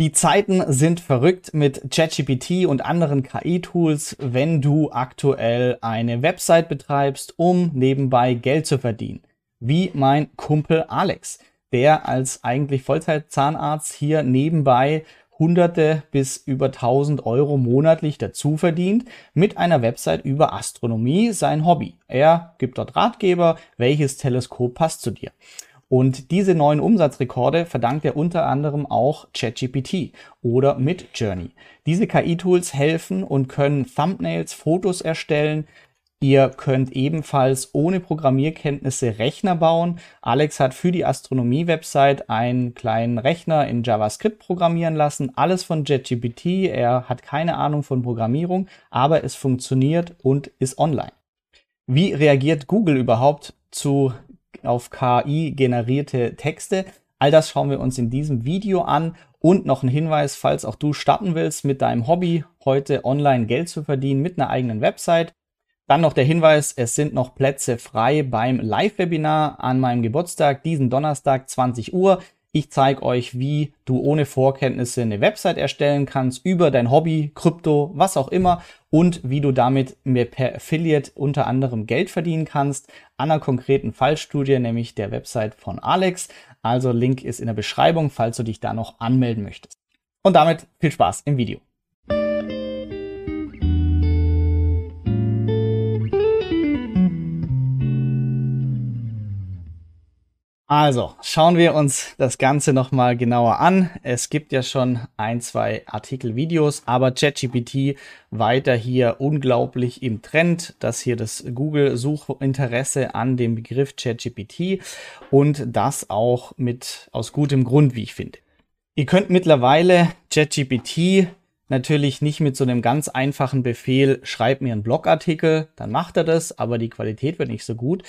Die Zeiten sind verrückt mit ChatGPT und anderen KI-Tools, wenn du aktuell eine Website betreibst, um nebenbei Geld zu verdienen. Wie mein Kumpel Alex, der als eigentlich Vollzeitzahnarzt hier nebenbei Hunderte bis über 1000 Euro monatlich dazu verdient mit einer Website über Astronomie, sein Hobby. Er gibt dort Ratgeber, welches Teleskop passt zu dir. Und diese neuen Umsatzrekorde verdankt er unter anderem auch ChatGPT oder Midjourney. Diese KI-Tools helfen und können Thumbnails, Fotos erstellen. Ihr könnt ebenfalls ohne Programmierkenntnisse Rechner bauen. Alex hat für die Astronomie-Website einen kleinen Rechner in JavaScript programmieren lassen. Alles von ChatGPT. Er hat keine Ahnung von Programmierung, aber es funktioniert und ist online. Wie reagiert Google überhaupt zu auf KI generierte Texte. All das schauen wir uns in diesem Video an und noch ein Hinweis, falls auch du starten willst mit deinem Hobby, heute online Geld zu verdienen mit einer eigenen Website. Dann noch der Hinweis, es sind noch Plätze frei beim Live-Webinar an meinem Geburtstag, diesen Donnerstag 20 Uhr. Ich zeige euch, wie du ohne Vorkenntnisse eine Website erstellen kannst über dein Hobby, Krypto, was auch immer und wie du damit per Affiliate unter anderem Geld verdienen kannst an einer konkreten Fallstudie, nämlich der Website von Alex. Also Link ist in der Beschreibung, falls du dich da noch anmelden möchtest. Und damit viel Spaß im Video. Also, schauen wir uns das Ganze nochmal genauer an. Es gibt ja schon ein, zwei Artikelvideos, aber ChatGPT weiter hier unglaublich im Trend. Das hier das Google-Suchinteresse an dem Begriff ChatGPT und das auch mit aus gutem Grund, wie ich finde. Ihr könnt mittlerweile ChatGPT natürlich nicht mit so einem ganz einfachen Befehl, schreib mir einen Blogartikel, dann macht er das, aber die Qualität wird nicht so gut.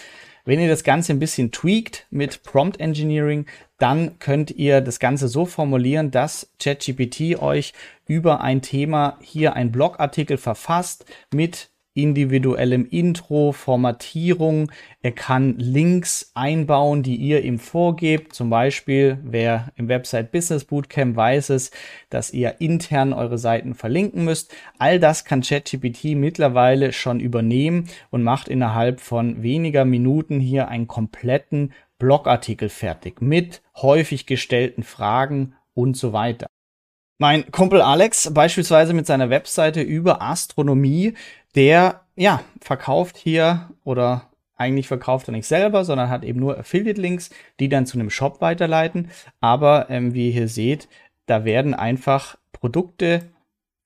Wenn ihr das Ganze ein bisschen tweakt mit Prompt Engineering, dann könnt ihr das Ganze so formulieren, dass ChatGPT euch über ein Thema hier ein Blogartikel verfasst mit individuellem Intro, Formatierung. Er kann Links einbauen, die ihr ihm vorgebt. Zum Beispiel, wer im Website Business Bootcamp weiß es, dass ihr intern eure Seiten verlinken müsst. All das kann ChatGPT mittlerweile schon übernehmen und macht innerhalb von weniger Minuten hier einen kompletten Blogartikel fertig mit häufig gestellten Fragen und so weiter. Mein Kumpel Alex beispielsweise mit seiner Webseite über Astronomie der ja verkauft hier oder eigentlich verkauft er nicht selber, sondern hat eben nur Affiliate-Links, die dann zu einem Shop weiterleiten. Aber ähm, wie ihr hier seht, da werden einfach Produkte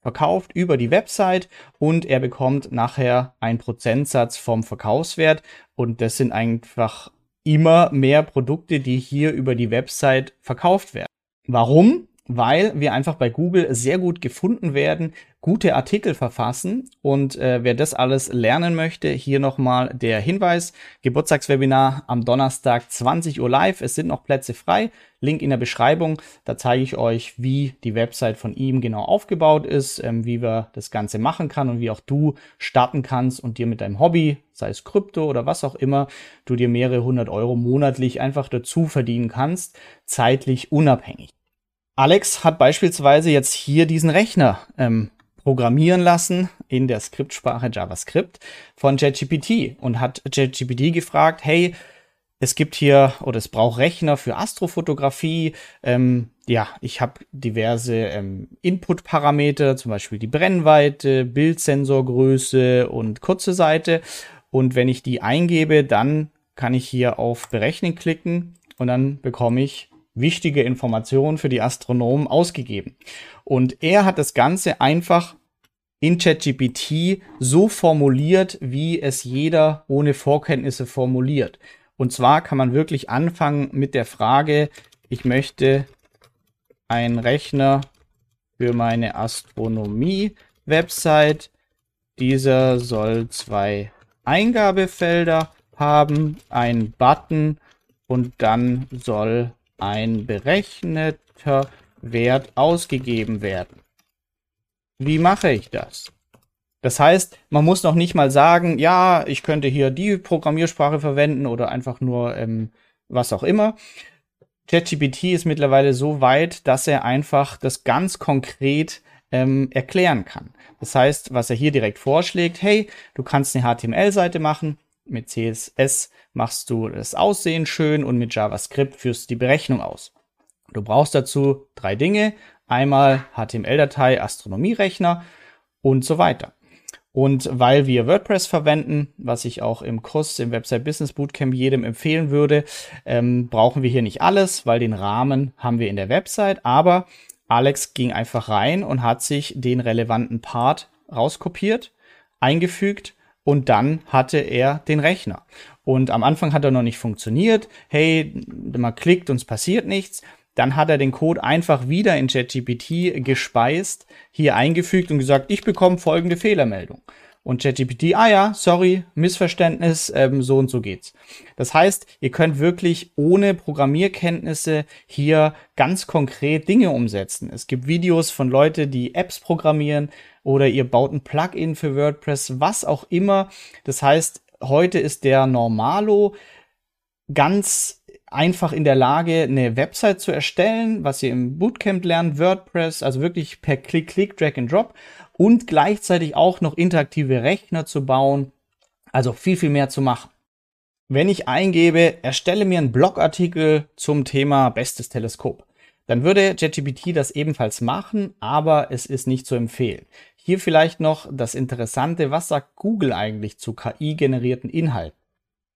verkauft über die Website und er bekommt nachher einen Prozentsatz vom Verkaufswert und das sind einfach immer mehr Produkte, die hier über die Website verkauft werden. Warum? Weil wir einfach bei Google sehr gut gefunden werden, gute Artikel verfassen und äh, wer das alles lernen möchte, hier nochmal der Hinweis, Geburtstagswebinar am Donnerstag 20 Uhr live, es sind noch Plätze frei, Link in der Beschreibung, da zeige ich euch, wie die Website von ihm genau aufgebaut ist, ähm, wie wir das Ganze machen kann und wie auch du starten kannst und dir mit deinem Hobby, sei es Krypto oder was auch immer, du dir mehrere hundert Euro monatlich einfach dazu verdienen kannst, zeitlich unabhängig. Alex hat beispielsweise jetzt hier diesen Rechner ähm, programmieren lassen in der Skriptsprache JavaScript von ChatGPT und hat ChatGPT gefragt, hey, es gibt hier oder es braucht Rechner für Astrofotografie. Ähm, ja, ich habe diverse ähm, Input-Parameter, zum Beispiel die Brennweite, Bildsensorgröße und kurze Seite. Und wenn ich die eingebe, dann kann ich hier auf Berechnen klicken und dann bekomme ich wichtige Informationen für die Astronomen ausgegeben. Und er hat das Ganze einfach in ChatGPT so formuliert, wie es jeder ohne Vorkenntnisse formuliert. Und zwar kann man wirklich anfangen mit der Frage, ich möchte einen Rechner für meine Astronomie-Website. Dieser soll zwei Eingabefelder haben, einen Button und dann soll ein berechneter Wert ausgegeben werden. Wie mache ich das? Das heißt, man muss noch nicht mal sagen, ja, ich könnte hier die Programmiersprache verwenden oder einfach nur ähm, was auch immer. ChatGPT ist mittlerweile so weit, dass er einfach das ganz konkret ähm, erklären kann. Das heißt, was er hier direkt vorschlägt, hey, du kannst eine HTML-Seite machen, mit CSS machst du das Aussehen schön und mit JavaScript führst du die Berechnung aus. Du brauchst dazu drei Dinge. Einmal HTML-Datei, Astronomierechner und so weiter. Und weil wir WordPress verwenden, was ich auch im Kurs im Website Business Bootcamp jedem empfehlen würde, ähm, brauchen wir hier nicht alles, weil den Rahmen haben wir in der Website. Aber Alex ging einfach rein und hat sich den relevanten Part rauskopiert, eingefügt und dann hatte er den Rechner. Und am Anfang hat er noch nicht funktioniert. Hey, man klickt und es passiert nichts. Dann hat er den Code einfach wieder in ChatGPT gespeist, hier eingefügt und gesagt, ich bekomme folgende Fehlermeldung. Und ChatGPT, ah ja, sorry, Missverständnis, ähm, so und so geht's. Das heißt, ihr könnt wirklich ohne Programmierkenntnisse hier ganz konkret Dinge umsetzen. Es gibt Videos von Leuten, die Apps programmieren oder ihr baut ein Plugin für WordPress, was auch immer. Das heißt, heute ist der Normalo ganz einfach in der Lage, eine Website zu erstellen, was ihr im Bootcamp lernt, WordPress, also wirklich per Klick, Klick, Drag and Drop und gleichzeitig auch noch interaktive Rechner zu bauen, also viel, viel mehr zu machen. Wenn ich eingebe, erstelle mir einen Blogartikel zum Thema bestes Teleskop, dann würde ChatGPT das ebenfalls machen, aber es ist nicht zu empfehlen. Hier vielleicht noch das Interessante, was sagt Google eigentlich zu KI-generierten Inhalten?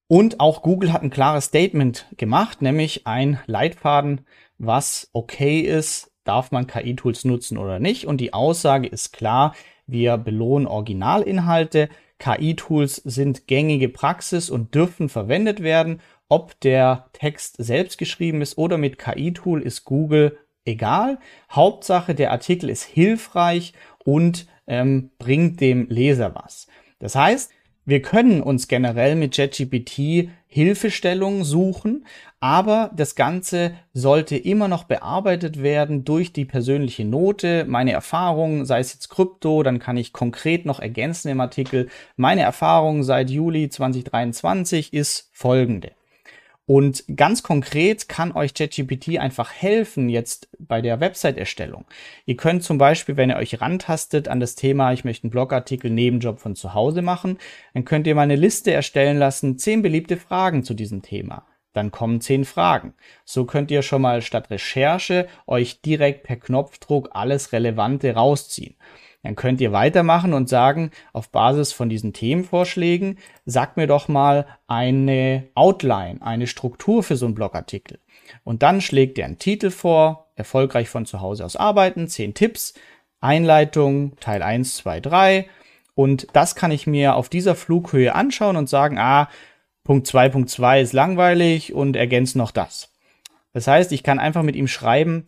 Und auch Google hat ein klares Statement gemacht, nämlich ein Leitfaden, was okay ist, darf man KI-Tools nutzen oder nicht. Und die Aussage ist klar, wir belohnen Originalinhalte. KI-Tools sind gängige Praxis und dürfen verwendet werden. Ob der Text selbst geschrieben ist oder mit KI-Tool ist Google egal. Hauptsache, der Artikel ist hilfreich und ähm, bringt dem Leser was. Das heißt, wir können uns generell mit ChatGPT Hilfestellungen suchen, aber das Ganze sollte immer noch bearbeitet werden durch die persönliche Note, meine Erfahrungen, sei es jetzt Krypto, dann kann ich konkret noch ergänzen im Artikel. Meine Erfahrung seit Juli 2023 ist folgende. Und ganz konkret kann euch ChatGPT einfach helfen jetzt bei der Website-Erstellung. Ihr könnt zum Beispiel, wenn ihr euch rantastet an das Thema, ich möchte einen Blogartikel Nebenjob von zu Hause machen, dann könnt ihr mal eine Liste erstellen lassen, zehn beliebte Fragen zu diesem Thema. Dann kommen zehn Fragen. So könnt ihr schon mal statt Recherche euch direkt per Knopfdruck alles Relevante rausziehen. Dann könnt ihr weitermachen und sagen, auf Basis von diesen Themenvorschlägen, sagt mir doch mal eine Outline, eine Struktur für so einen Blogartikel. Und dann schlägt ihr einen Titel vor, erfolgreich von zu Hause aus arbeiten, zehn Tipps, Einleitung, Teil 1, 2, 3. Und das kann ich mir auf dieser Flughöhe anschauen und sagen, ah, Punkt 2, Punkt 2 ist langweilig und ergänze noch das. Das heißt, ich kann einfach mit ihm schreiben,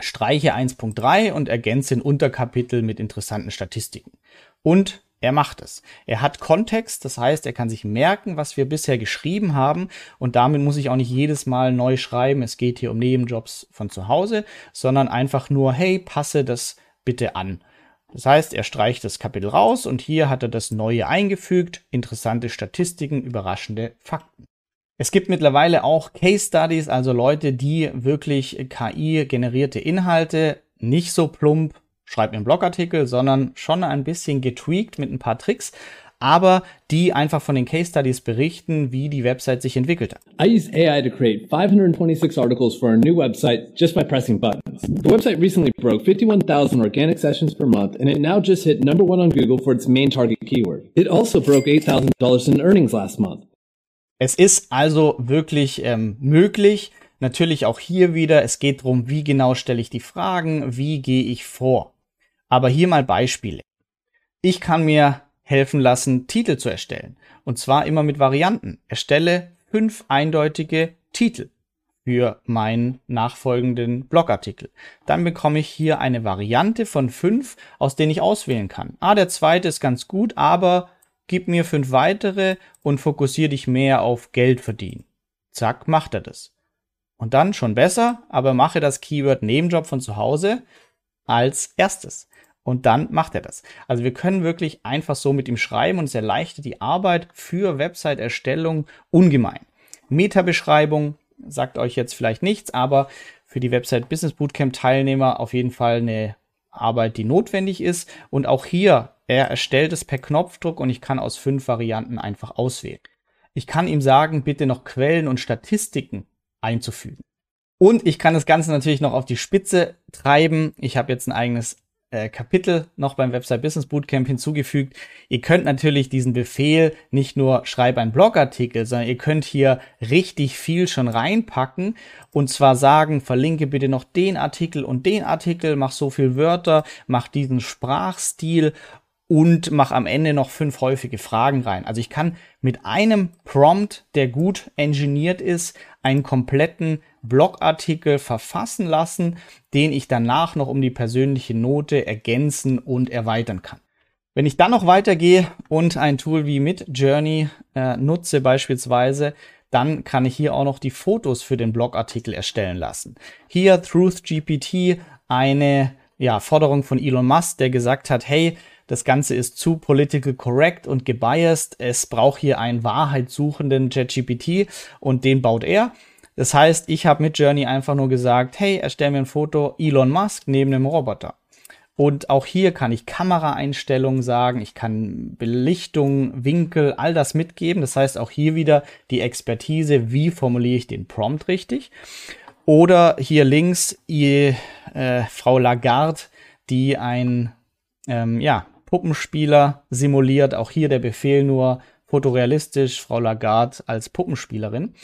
streiche 1.3 und ergänze ein Unterkapitel mit interessanten Statistiken. Und er macht es. Er hat Kontext, das heißt, er kann sich merken, was wir bisher geschrieben haben und damit muss ich auch nicht jedes Mal neu schreiben, es geht hier um Nebenjobs von zu Hause, sondern einfach nur, hey, passe das bitte an. Das heißt, er streicht das Kapitel raus und hier hat er das Neue eingefügt, interessante Statistiken, überraschende Fakten. Es gibt mittlerweile auch Case Studies, also Leute, die wirklich KI-generierte Inhalte nicht so plump schreiben im Blogartikel, sondern schon ein bisschen getweakt mit ein paar Tricks, aber die einfach von den Case Studies berichten, wie die Website sich entwickelt hat. I used AI to create 526 articles for a new website just by pressing buttons. The website recently broke 51,000 organic sessions per month and it now just hit number one on Google for its main target keyword. It also broke $8,000 in earnings last month. Es ist also wirklich ähm, möglich. Natürlich auch hier wieder, es geht darum, wie genau stelle ich die Fragen, wie gehe ich vor. Aber hier mal Beispiele. Ich kann mir helfen lassen, Titel zu erstellen. Und zwar immer mit Varianten. Erstelle fünf eindeutige Titel für meinen nachfolgenden Blogartikel. Dann bekomme ich hier eine Variante von fünf, aus denen ich auswählen kann. Ah, der zweite ist ganz gut, aber gib mir fünf weitere und fokussiere dich mehr auf Geld verdienen. Zack, macht er das. Und dann schon besser, aber mache das Keyword Nebenjob von zu Hause als erstes. Und dann macht er das. Also wir können wirklich einfach so mit ihm schreiben und es erleichtert die Arbeit für Website-Erstellung ungemein. Meta-Beschreibung, sagt euch jetzt vielleicht nichts, aber für die Website Business Bootcamp Teilnehmer auf jeden Fall eine Arbeit, die notwendig ist. Und auch hier, er erstellt es per Knopfdruck und ich kann aus fünf Varianten einfach auswählen. Ich kann ihm sagen, bitte noch Quellen und Statistiken einzufügen. Und ich kann das Ganze natürlich noch auf die Spitze treiben. Ich habe jetzt ein eigenes äh, Kapitel noch beim Website Business Bootcamp hinzugefügt. Ihr könnt natürlich diesen Befehl nicht nur schreib einen Blogartikel, sondern ihr könnt hier richtig viel schon reinpacken und zwar sagen, verlinke bitte noch den Artikel und den Artikel, mach so viel Wörter, mach diesen Sprachstil und mach am Ende noch fünf häufige Fragen rein. Also ich kann mit einem Prompt, der gut engineert ist, einen kompletten Blogartikel verfassen lassen, den ich danach noch um die persönliche Note ergänzen und erweitern kann. Wenn ich dann noch weitergehe und ein Tool wie Midjourney äh, nutze beispielsweise, dann kann ich hier auch noch die Fotos für den Blogartikel erstellen lassen. Hier Truth GPT, eine ja, Forderung von Elon Musk, der gesagt hat, hey, das Ganze ist zu political correct und gebiased. Es braucht hier einen wahrheitssuchenden ChatGPT und den baut er. Das heißt, ich habe mit Journey einfach nur gesagt, hey, erstell mir ein Foto Elon Musk neben einem Roboter. Und auch hier kann ich Kameraeinstellungen sagen, ich kann Belichtung, Winkel, all das mitgeben. Das heißt auch hier wieder die Expertise, wie formuliere ich den Prompt richtig. Oder hier links ihr, äh, Frau Lagarde, die ein ähm, ja, Puppenspieler simuliert. Auch hier der Befehl nur fotorealistisch, Frau Lagarde als Puppenspielerin.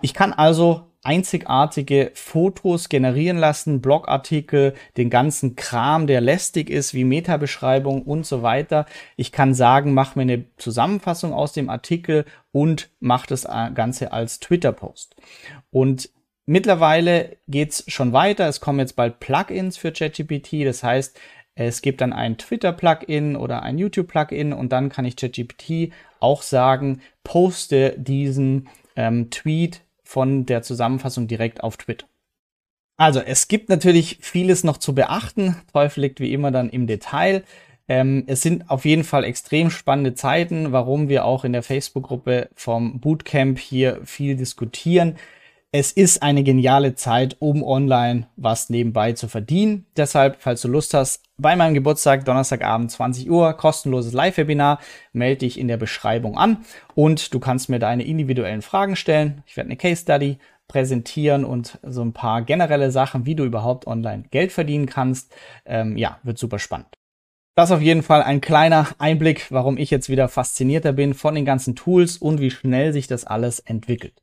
Ich kann also einzigartige Fotos generieren lassen, Blogartikel, den ganzen Kram, der lästig ist, wie Metabeschreibung und so weiter. Ich kann sagen, mach mir eine Zusammenfassung aus dem Artikel und mach das Ganze als Twitter-Post. Und mittlerweile geht's schon weiter. Es kommen jetzt bald Plugins für ChatGPT. Das heißt, es gibt dann ein Twitter-Plugin oder ein YouTube-Plugin und dann kann ich ChatGPT auch sagen, poste diesen ähm, Tweet von der Zusammenfassung direkt auf Twitter. Also, es gibt natürlich vieles noch zu beachten. Teufel liegt wie immer dann im Detail. Ähm, es sind auf jeden Fall extrem spannende Zeiten, warum wir auch in der Facebook-Gruppe vom Bootcamp hier viel diskutieren es ist eine geniale Zeit, um online was nebenbei zu verdienen. Deshalb, falls du Lust hast, bei meinem Geburtstag, Donnerstagabend 20 Uhr, kostenloses Live-Webinar, melde dich in der Beschreibung an und du kannst mir deine individuellen Fragen stellen. Ich werde eine Case Study präsentieren und so ein paar generelle Sachen, wie du überhaupt online Geld verdienen kannst. Ähm, ja, wird super spannend. Das auf jeden Fall ein kleiner Einblick, warum ich jetzt wieder faszinierter bin von den ganzen Tools und wie schnell sich das alles entwickelt.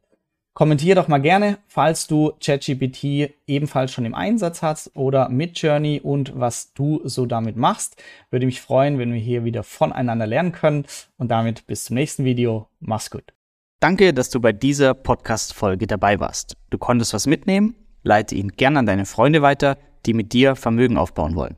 Kommentier doch mal gerne, falls du ChatGPT ebenfalls schon im Einsatz hast oder mit Journey und was du so damit machst. Würde mich freuen, wenn wir hier wieder voneinander lernen können. Und damit bis zum nächsten Video. Mach's gut. Danke, dass du bei dieser Podcast-Folge dabei warst. Du konntest was mitnehmen? Leite ihn gern an deine Freunde weiter, die mit dir Vermögen aufbauen wollen.